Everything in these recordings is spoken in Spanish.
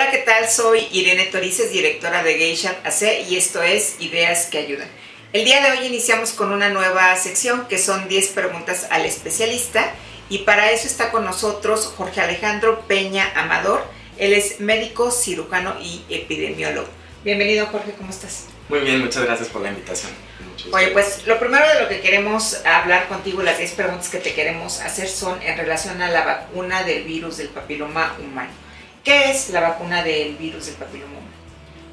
Hola, ¿qué tal? Soy Irene Torices, directora de Geisha AC y esto es Ideas que Ayudan. El día de hoy iniciamos con una nueva sección que son 10 preguntas al especialista y para eso está con nosotros Jorge Alejandro Peña Amador. Él es médico, cirujano y epidemiólogo. Bienvenido Jorge, ¿cómo estás? Muy bien, muchas gracias por la invitación. Oye, pues lo primero de lo que queremos hablar contigo, las 10 preguntas que te queremos hacer son en relación a la vacuna del virus del papiloma humano. ¿Qué es la vacuna del virus del papiloma humano?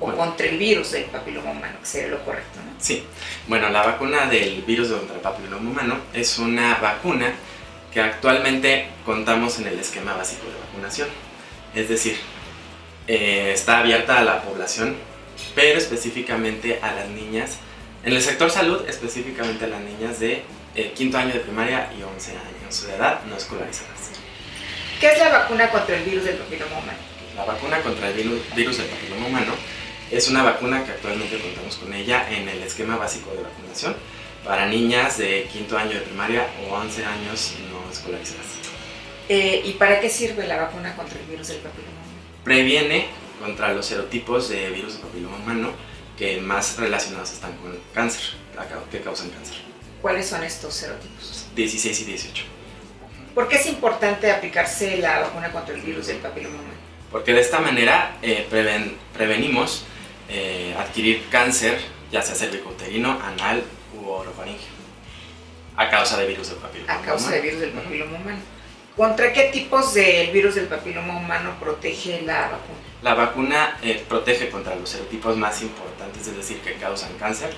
O contra el virus del papiloma humano, que sería lo correcto, ¿no? Sí, bueno, la vacuna del virus contra el papiloma humano es una vacuna que actualmente contamos en el esquema básico de vacunación. Es decir, eh, está abierta a la población, pero específicamente a las niñas, en el sector salud, específicamente a las niñas de eh, quinto año de primaria y 11 años de edad no escolarizadas. ¿Qué es la vacuna contra el virus del papiloma humano? La vacuna contra el virus del papiloma humano es una vacuna que actualmente contamos con ella en el esquema básico de vacunación para niñas de quinto año de primaria o 11 años no escolarizadas. Eh, ¿Y para qué sirve la vacuna contra el virus del papiloma humano? Previene contra los serotipos de virus del papiloma humano que más relacionados están con cáncer, que causan cáncer. ¿Cuáles son estos serotipos? 16 y 18. ¿Por qué es importante aplicarse la vacuna contra el virus del papiloma humano? Porque de esta manera eh, prevenimos eh, adquirir cáncer, ya sea cervicouterino, anal u orofaringeo, a causa de virus del papiloma humano. A causa del virus del papiloma humano. ¿Contra qué tipos del virus del papiloma humano protege la vacuna? La vacuna eh, protege contra los serotipos más importantes, es decir, que causan cáncer,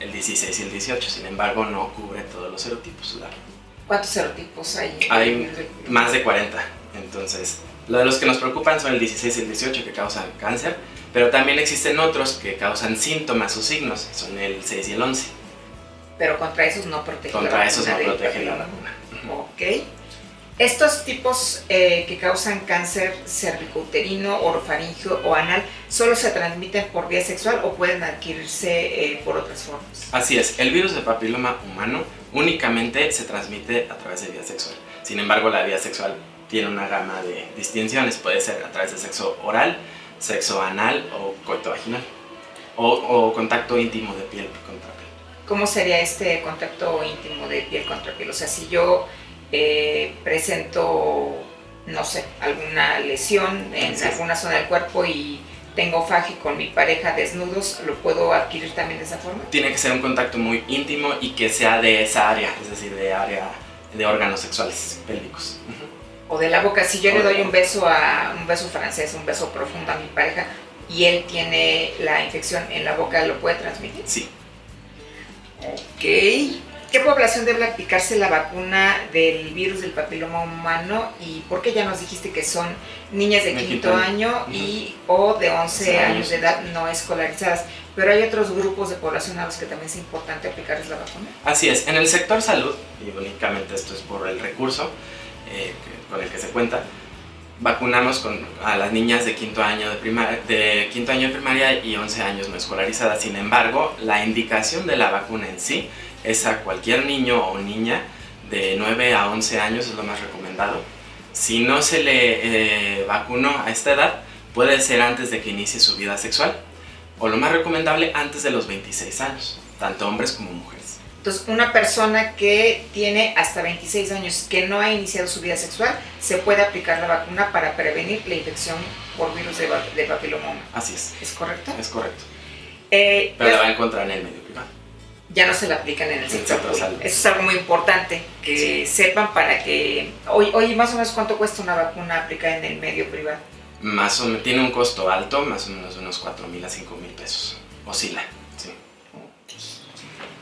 el 16 y el 18. Sin embargo, no cubre todos los serotipos. ¿Cuántos serotipos hay? Hay más de 40. Entonces, lo de los que nos preocupan son el 16 y el 18 que causan cáncer, pero también existen otros que causan síntomas o signos, son el 6 y el 11. Pero contra esos no protege Contra esos no protege la vacuna. Ok. Estos tipos eh, que causan cáncer cervicouterino, orofaringio o anal, ¿solo se transmiten por vía sexual o pueden adquirirse eh, por otras formas? Así es, el virus del papiloma humano únicamente se transmite a través de vía sexual. Sin embargo, la vía sexual tiene una gama de distinciones, puede ser a través de sexo oral, sexo anal o coito vaginal, o, o contacto íntimo de piel contra piel. ¿Cómo sería este contacto íntimo de piel contra piel? O sea, si yo eh, presento, no sé, alguna lesión en alguna zona del cuerpo y tengo faje con mi pareja desnudos, ¿lo puedo adquirir también de esa forma? Tiene que ser un contacto muy íntimo y que sea de esa área, es decir, de área de órganos sexuales pélvicos. O de la boca, si yo le doy un beso a un beso francés, un beso profundo a mi pareja y él tiene la infección en la boca, ¿lo puede transmitir? Sí. Ok. ¿Qué población debe aplicarse la vacuna del virus del papiloma humano y por qué ya nos dijiste que son niñas de quinto año y o de 11 años de edad no escolarizadas? Pero hay otros grupos de población a los que también es importante aplicarles la vacuna. Así es, en el sector salud, y únicamente esto es por el recurso eh, con el que se cuenta, vacunamos con, a las niñas de quinto, año de, primaria, de quinto año de primaria y 11 años no escolarizadas. Sin embargo, la indicación de la vacuna en sí es a cualquier niño o niña de 9 a 11 años, es lo más recomendado. Si no se le eh, vacunó a esta edad, puede ser antes de que inicie su vida sexual, o lo más recomendable antes de los 26 años, tanto hombres como mujeres. Entonces, una persona que tiene hasta 26 años que no ha iniciado su vida sexual, se puede aplicar la vacuna para prevenir la infección por virus de, humano. Así es. ¿Es correcto? Es correcto. Eh, Pero la va a encontrar en el medio ya no se la aplican en el sector Eso es algo muy importante que sepan para que. Oye, más o menos cuánto cuesta una vacuna aplicada en el medio privado. Más o menos, tiene un costo alto, más o menos unos 4 mil a 5 mil pesos. Oscila, sí.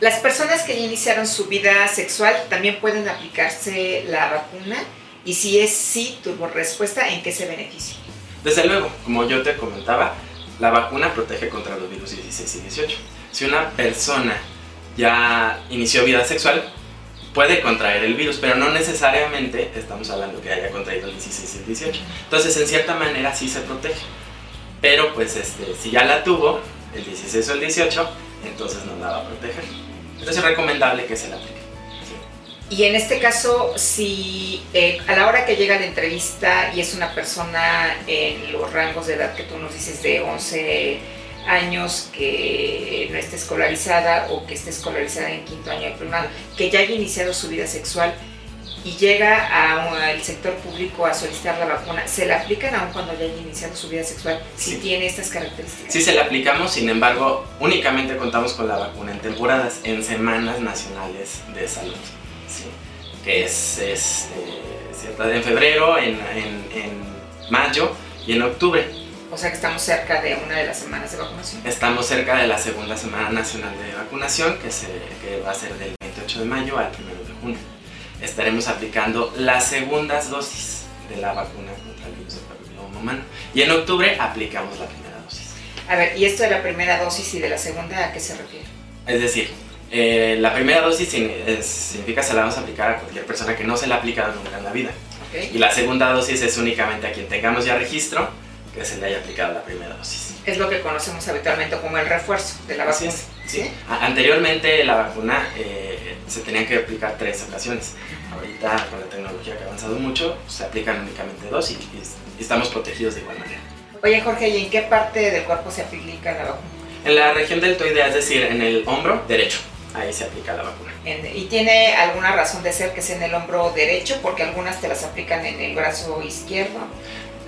Las personas que ya iniciaron su vida sexual también pueden aplicarse la vacuna y si es sí, tuvo respuesta, ¿en qué se beneficia? Desde luego, como yo te comentaba, la vacuna protege contra los virus 16 y 18. Si una persona ya inició vida sexual, puede contraer el virus, pero no necesariamente estamos hablando que haya contraído el 16 y el 18. Entonces, en cierta manera sí se protege. Pero pues este, si ya la tuvo, el 16 o el 18, entonces no la va a proteger. Entonces es recomendable que se la aplique. Y en este caso, si eh, a la hora que llega la entrevista y es una persona en los rangos de edad que tú nos dices de 11 años que no esté escolarizada o que esté escolarizada en quinto año de primaria, que ya haya iniciado su vida sexual y llega al sector público a solicitar la vacuna, ¿se la aplican aún cuando ya haya iniciado su vida sexual si tiene estas características? Sí, se la aplicamos, sin embargo, únicamente contamos con la vacuna en temporadas, en semanas nacionales de salud que es, este, en febrero, en, mayo y en octubre. O sea que estamos cerca de una de las semanas de vacunación. Estamos cerca de la segunda semana nacional de vacunación, que, se, que va a ser del 28 de mayo al 1 de junio. Estaremos aplicando las segundas dosis de la vacuna contra el virus del papiloma humano. Y en octubre aplicamos la primera dosis. A ver, ¿y esto de la primera dosis y de la segunda a qué se refiere? Es decir, eh, la primera dosis significa que se la vamos a aplicar a cualquier persona que no se la ha aplicado nunca en la vida. Y la segunda dosis es únicamente a quien tengamos ya registro que se le haya aplicado la primera dosis. Es lo que conocemos habitualmente como el refuerzo de la vacuna. Sí. Anteriormente la vacuna eh, se tenía que aplicar tres ocasiones. Ahorita con la tecnología que ha avanzado mucho, se aplican únicamente dos y, y estamos protegidos de igual manera. Oye Jorge, ¿y en qué parte del cuerpo se aplica la vacuna? En la región deltoidea, es decir, en el hombro derecho ahí se aplica la vacuna. ¿Y tiene alguna razón de ser que sea en el hombro derecho? Porque algunas te las aplican en el brazo izquierdo.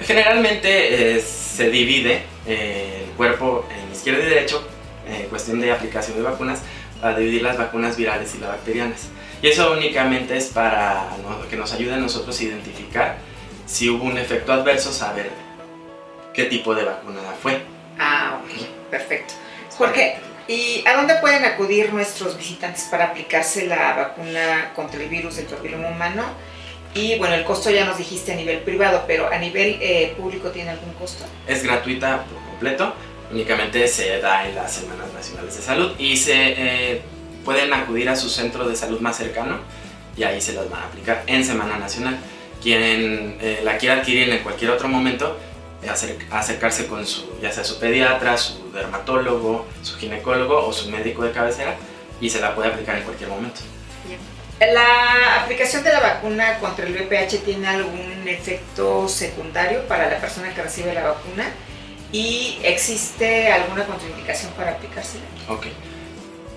Generalmente eh, se divide eh, el cuerpo en izquierdo y derecho, en cuestión de aplicación de vacunas, para dividir las vacunas virales y las bacterianas. Y eso únicamente es para que nos ayude a nosotros a identificar si hubo un efecto adverso, saber qué tipo de vacuna fue. Ah, ok, perfecto. Porque ¿Y a dónde pueden acudir nuestros visitantes para aplicarse la vacuna contra el virus del papiloma humano? Y bueno, el costo ya nos dijiste a nivel privado, pero a nivel eh, público tiene algún costo? Es gratuita por completo, únicamente se da en las Semanas Nacionales de Salud y se eh, pueden acudir a su centro de salud más cercano y ahí se las van a aplicar en Semana Nacional. Quien eh, la quiera adquirir en cualquier otro momento acercarse con su, ya sea su pediatra, su dermatólogo, su ginecólogo o su médico de cabecera y se la puede aplicar en cualquier momento. ¿La aplicación de la vacuna contra el VPH tiene algún efecto secundario para la persona que recibe la vacuna? ¿Y existe alguna contraindicación para aplicársela? Ok.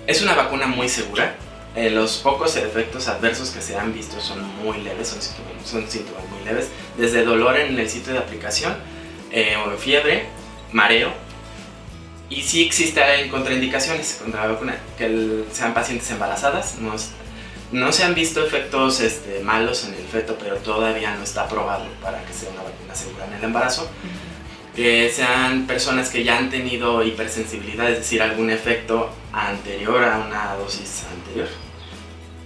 Es una vacuna muy segura. Eh, los pocos efectos adversos que se han visto son muy leves, son son síntomas muy leves, desde dolor en el sitio de aplicación eh, fiebre, mareo. Y sí existen contraindicaciones contra la vacuna, que sean pacientes embarazadas. No, no se han visto efectos este, malos en el feto, pero todavía no está probado para que sea una vacuna segura en el embarazo. Que sean personas que ya han tenido hipersensibilidad, es decir, algún efecto anterior a una dosis anterior.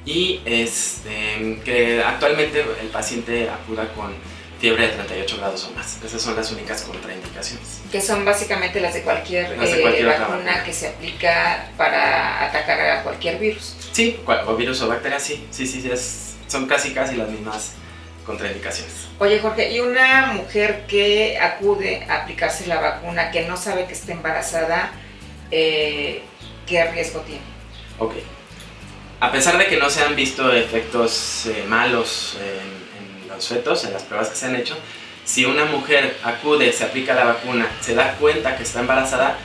Y este, que actualmente el paciente acuda con fiebre de 38 grados o más. Esas son las únicas contraindicaciones. Que son básicamente las de cualquier, eh, vacuna que se aplica para atacar a cualquier virus. Sí, o virus o bacteria, sí, sí, sí, son casi casi las mismas contraindicaciones. Oye Jorge, ¿y una mujer que acude a aplicarse la vacuna que no sabe que está embarazada, eh, qué riesgo tiene? Ok. A pesar de que no se han visto efectos eh, malos en los fetos, en las pruebas que se han hecho, si una mujer acude, se aplica la vacuna, se da cuenta que está embarazada,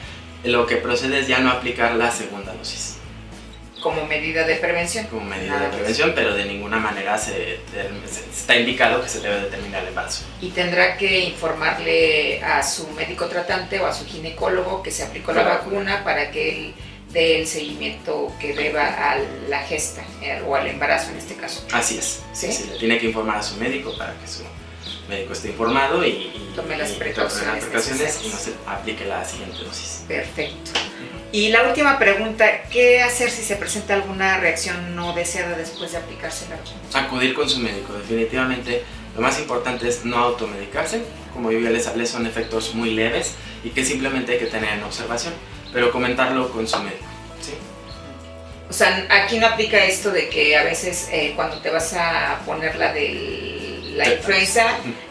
lo que procede es ya no aplicar la segunda dosis. Como medida de prevención. Como medida de prevención, pero de ninguna manera se, está indicado que se debe determinar el embarazo. Y tendrá que informarle a su médico tratante o a su ginecólogo que se aplicó la, vacuna para que él del seguimiento que deba a la gesta eh, o al embarazo en este caso. Así es, ¿Sí? le tiene que informar a su médico para que su médico esté informado y, tome las precauciones, y no se aplique la siguiente dosis. Perfecto. Y la última pregunta, ¿qué hacer si se presenta alguna reacción no deseada después de aplicarse la vacuna? Acudir con su médico, definitivamente lo más importante es no automedicarse, como yo ya les hablé son efectos muy leves y que simplemente hay que tener en observación pero comentarlo con su médico. ¿sí? O sea, aquí no aplica esto de que a veces eh, cuando te vas a poner la de la influenza,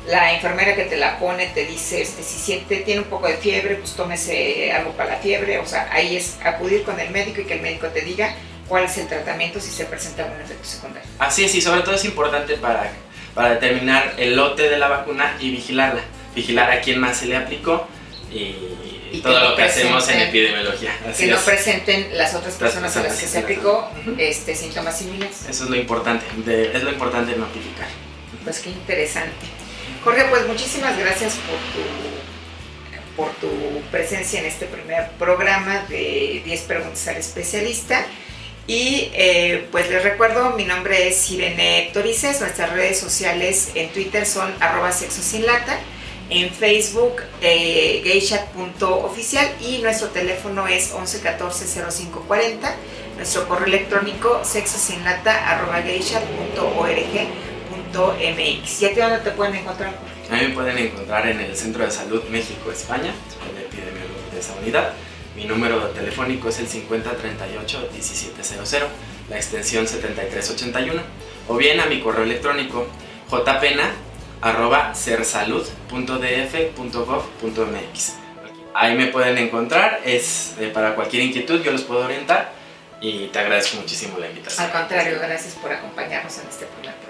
la enfermera que te la pone te dice, este, si siente, tiene un poco de fiebre, pues tómese algo para la fiebre. O sea, ahí es acudir con el médico y que el médico te diga cuál es el tratamiento si se presenta algún efecto secundario. Así es, y sobre todo es importante para, para determinar el lote de la vacuna y vigilarla. Vigilar a quién más se le aplicó y, todo lo que hacemos en epidemiología. que no presenten las otras personas, a las que, se aplicó este, síntomas similares. Eso es lo importante, es lo importante notificar. Pues qué interesante. Jorge, pues muchísimas gracias por tu, por tu presencia en este primer programa de 10 preguntas al especialista. Y eh, pues les recuerdo, mi nombre es Irene Torices, nuestras redes sociales en Twitter son arroba sexo sin lata en Facebook eh, geisha.oficial y nuestro teléfono es 11 14 05 40. Nuestro correo electrónico sexosinlata.org.mx. ¿Y a ti dónde te pueden encontrar? A mí me pueden encontrar en el Centro de Salud México, España, de epidemiología de esa unidad. Mi número telefónico es el 5038-1700, la extensión 7381. O bien a mi correo electrónico jpena arroba sersalud.df.gov.mx. Ahí me pueden encontrar, es eh, para cualquier inquietud, yo los puedo orientar y te agradezco muchísimo la invitación. Al contrario, gracias por acompañarnos en este programa.